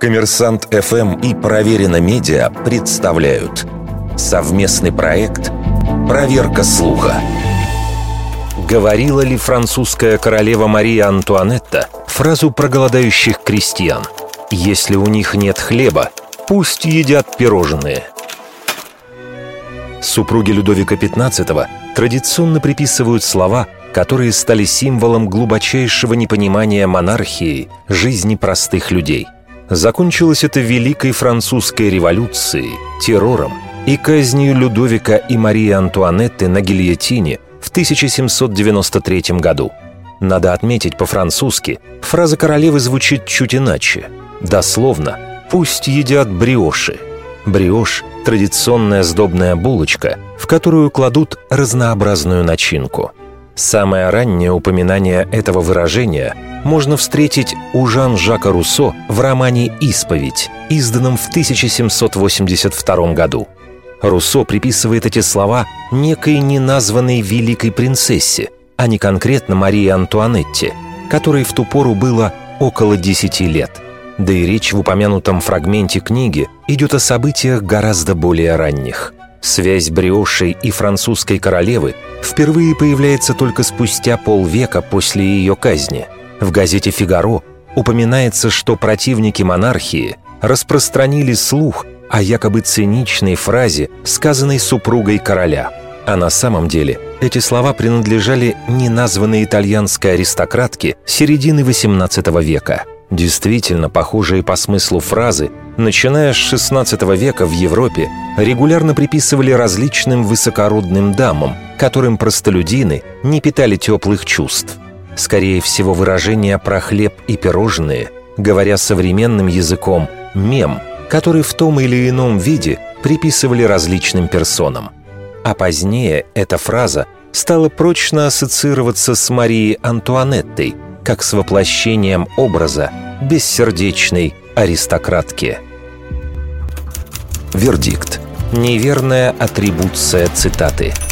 Коммерсант ФМ и Проверено Медиа представляют совместный проект «Проверка слуха». Говорила ли французская королева Мария Антуанетта фразу про голодающих крестьян «Если у них нет хлеба, пусть едят пирожные»? Супруги Людовика XV традиционно приписывают слова, которые стали символом глубочайшего непонимания монархии жизни простых людей. Закончилось это Великой Французской революцией, террором и казнью Людовика и Марии Антуанетты на гильотине в 1793 году. Надо отметить по-французски, фраза королевы звучит чуть иначе. Дословно «пусть едят бриоши». Бриош – традиционная сдобная булочка, в которую кладут разнообразную начинку – Самое раннее упоминание этого выражения можно встретить у Жан-Жака Руссо в романе «Исповедь», изданном в 1782 году. Руссо приписывает эти слова некой неназванной великой принцессе, а не конкретно Марии Антуанетте, которой в ту пору было около 10 лет. Да и речь в упомянутом фрагменте книги идет о событиях гораздо более ранних – Связь Бриошей и французской королевы впервые появляется только спустя полвека после ее казни. В газете «Фигаро» упоминается, что противники монархии распространили слух о якобы циничной фразе, сказанной супругой короля. А на самом деле эти слова принадлежали неназванной итальянской аристократке середины XVIII века – Действительно, похожие по смыслу фразы, начиная с XVI века в Европе, регулярно приписывали различным высокородным дамам, которым простолюдины не питали теплых чувств. Скорее всего, выражение про хлеб и пирожные, говоря современным языком, мем, который в том или ином виде приписывали различным персонам. А позднее эта фраза стала прочно ассоциироваться с Марией Антуанеттой – как с воплощением образа бессердечной аристократки. Вердикт. Неверная атрибуция цитаты –